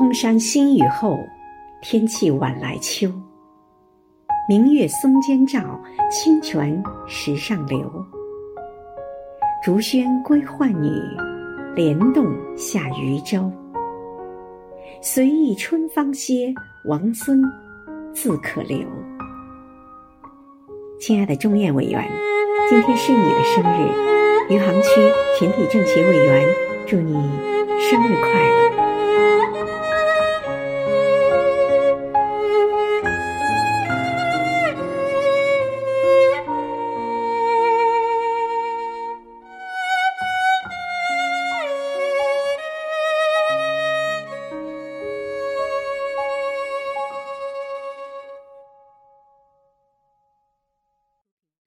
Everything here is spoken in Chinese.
空山新雨后，天气晚来秋。明月松间照，清泉石上流。竹喧归浣女，莲动下渔舟。随意春芳歇，王孙自可留。亲爱的中院委员，今天是你的生日，余杭区全体政协委员，祝你生日快乐。